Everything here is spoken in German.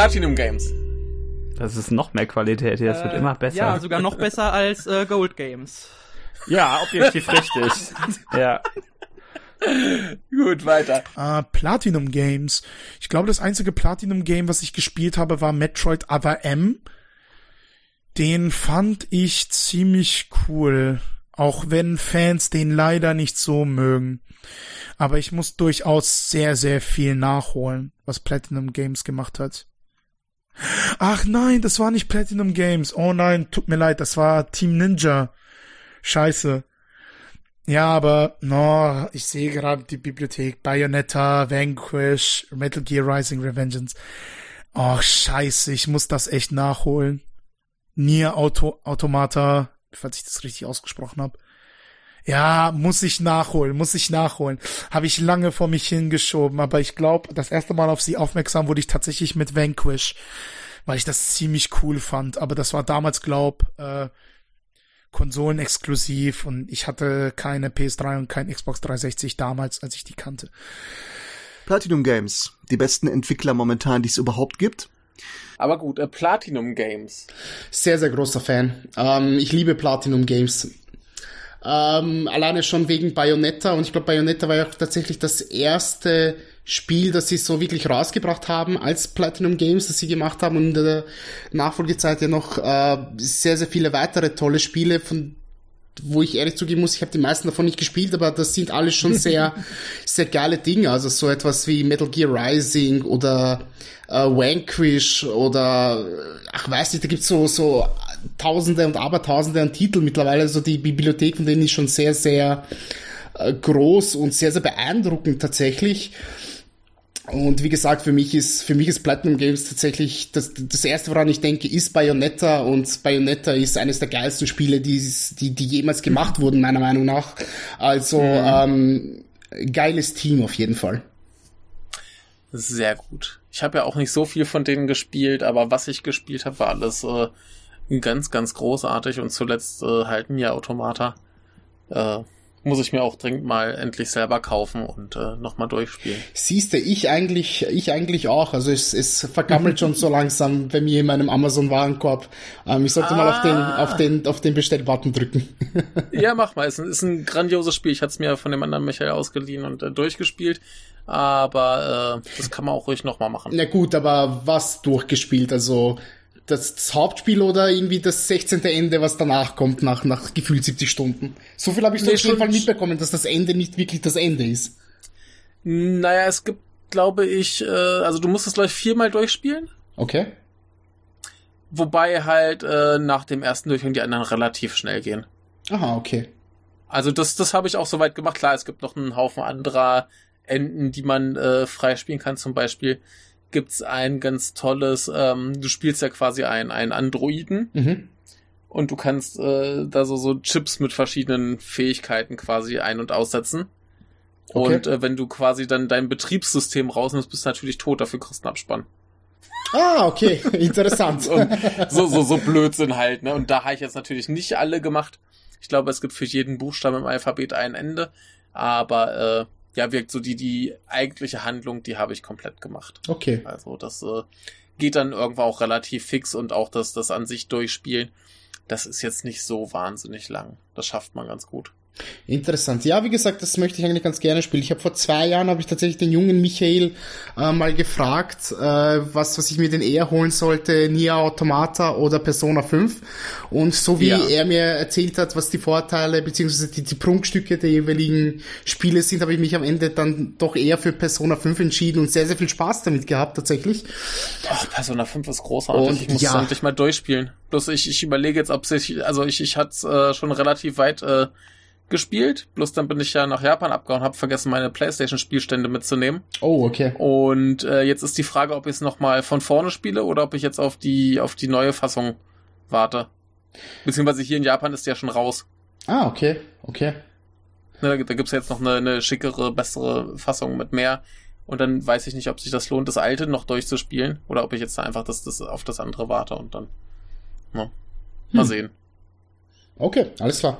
Platinum Games. Das ist noch mehr Qualität hier, es wird Äh, immer besser. Ja, sogar noch besser als äh, Gold Games. Ja, objektiv richtig. Ja. Gut, weiter. Äh, Platinum Games. Ich glaube, das einzige Platinum Game, was ich gespielt habe, war Metroid Other M. Den fand ich ziemlich cool. Auch wenn Fans den leider nicht so mögen. Aber ich muss durchaus sehr, sehr viel nachholen, was Platinum Games gemacht hat. Ach nein, das war nicht Platinum Games. Oh nein, tut mir leid, das war Team Ninja. Scheiße. Ja, aber, no, ich sehe gerade die Bibliothek. Bayonetta, Vanquish, Metal Gear Rising Revengeance. Oh, scheiße, ich muss das echt nachholen. Nier Auto, Automata, falls ich das richtig ausgesprochen habe. Ja, muss ich nachholen, muss ich nachholen. Habe ich lange vor mich hingeschoben, aber ich glaube, das erste Mal auf sie aufmerksam wurde ich tatsächlich mit Vanquish, weil ich das ziemlich cool fand. Aber das war damals, glaub, äh, konsolenexklusiv und ich hatte keine PS3 und kein Xbox 360 damals, als ich die kannte. Platinum Games, die besten Entwickler momentan, die es überhaupt gibt. Aber gut, äh, Platinum Games. Sehr, sehr großer Fan. Ähm, ich liebe Platinum Games. Ähm, alleine schon wegen Bayonetta. Und ich glaube, Bayonetta war ja auch tatsächlich das erste Spiel, das sie so wirklich rausgebracht haben als Platinum Games, das sie gemacht haben. Und in der Nachfolgezeit ja noch äh, sehr, sehr viele weitere tolle Spiele, von wo ich ehrlich zugeben muss, ich habe die meisten davon nicht gespielt, aber das sind alles schon sehr, sehr geile Dinge. Also so etwas wie Metal Gear Rising oder äh, Vanquish oder ach weiß nicht, da gibt's so, so Tausende und Abertausende an Titeln mittlerweile. Also die Bibliothek von denen ist schon sehr, sehr äh, groß und sehr, sehr beeindruckend tatsächlich. Und wie gesagt, für mich ist, für mich ist Platinum Games tatsächlich, das, das erste, woran ich denke, ist Bayonetta und Bayonetta ist eines der geilsten Spiele, die, die, die jemals gemacht wurden, meiner Meinung nach. Also, ähm, geiles Team auf jeden Fall. Sehr gut. Ich habe ja auch nicht so viel von denen gespielt, aber was ich gespielt habe, war alles äh, ganz, ganz großartig und zuletzt äh, halt Nier Automata. Äh, muss ich mir auch dringend mal endlich selber kaufen und äh, nochmal durchspielen. Siehste, ich eigentlich, ich eigentlich auch. Also es, es vergammelt schon so langsam bei mir in meinem Amazon-Warenkorb. Ähm, ich sollte ah. mal auf den, auf den, auf den Bestellbutton drücken. ja, mach mal. Es ist ein, ist ein grandioses Spiel. Ich hatte es mir von dem anderen Michael ausgeliehen und äh, durchgespielt. Aber äh, das kann man auch ruhig nochmal machen. Na gut, aber was durchgespielt? Also das, Hauptspiel oder irgendwie das 16. Ende, was danach kommt, nach, nach gefühlt 70 Stunden. So viel habe ich nee, auf jeden Fall mitbekommen, dass das Ende nicht wirklich das Ende ist. Naja, es gibt, glaube ich, äh, also du musst es, glaube ich, viermal durchspielen. Okay. Wobei halt äh, nach dem ersten Durchgang die anderen relativ schnell gehen. Aha, okay. Also das, das habe ich auch soweit gemacht. Klar, es gibt noch einen Haufen anderer Enden, die man äh, freispielen kann. Zum Beispiel gibt's ein ganz tolles, ähm, du spielst ja quasi einen, einen Androiden Mhm. und du kannst äh, da so, so Chips mit verschiedenen Fähigkeiten quasi ein- und aussetzen. Okay. Und äh, wenn du quasi dann dein Betriebssystem rausnimmst, bist du natürlich tot, dafür kriegst du einen Abspann. Ah, okay, interessant. So, so, so Blödsinn halt, ne? Und da habe ich jetzt natürlich nicht alle gemacht. Ich glaube, es gibt für jeden Buchstaben im Alphabet ein Ende. Aber äh, ja, wirkt so die, die eigentliche Handlung, die habe ich komplett gemacht. Okay. Also das äh, geht dann irgendwann auch relativ fix und auch das, das an sich durchspielen, das ist jetzt nicht so wahnsinnig lang. Das schafft man ganz gut. Interessant. Ja, wie gesagt, das möchte ich eigentlich ganz gerne spielen. Ich habe vor zwei Jahren habe ich tatsächlich den jungen Michael äh, mal gefragt, äh, was was ich mir denn eher holen sollte, Nia Automata oder Persona 5. Und so wie Ja. er mir erzählt hat, was die Vorteile beziehungsweise die, die Prunkstücke der jeweiligen Spiele sind, habe ich mich am Ende dann doch eher für Persona 5 entschieden und sehr sehr viel Spaß damit gehabt tatsächlich. Ach, Persona 5 ist großartig. Und ich muss ja. es endlich mal durchspielen. Bloß ich, ich überlege jetzt, ob sich, also ich, ich hatte äh, schon relativ weit äh, gespielt. Bloß dann bin ich ja nach Japan abgehauen, habe vergessen, meine Playstation-Spielstände mitzunehmen. Oh, okay. Und äh, jetzt ist die Frage, ob ich es nochmal von vorne spiele oder ob ich jetzt auf die, auf die neue Fassung warte. Beziehungsweise hier in Japan ist die ja schon raus. Ah, okay, okay. Ne, da, da gibt's jetzt noch eine, eine schickere, bessere Fassung mit mehr. Und dann weiß ich nicht, ob sich das lohnt, das alte noch durchzuspielen oder ob ich jetzt einfach das, das auf das andere warte und dann. Ne, mal Hm. sehen. Okay, alles klar.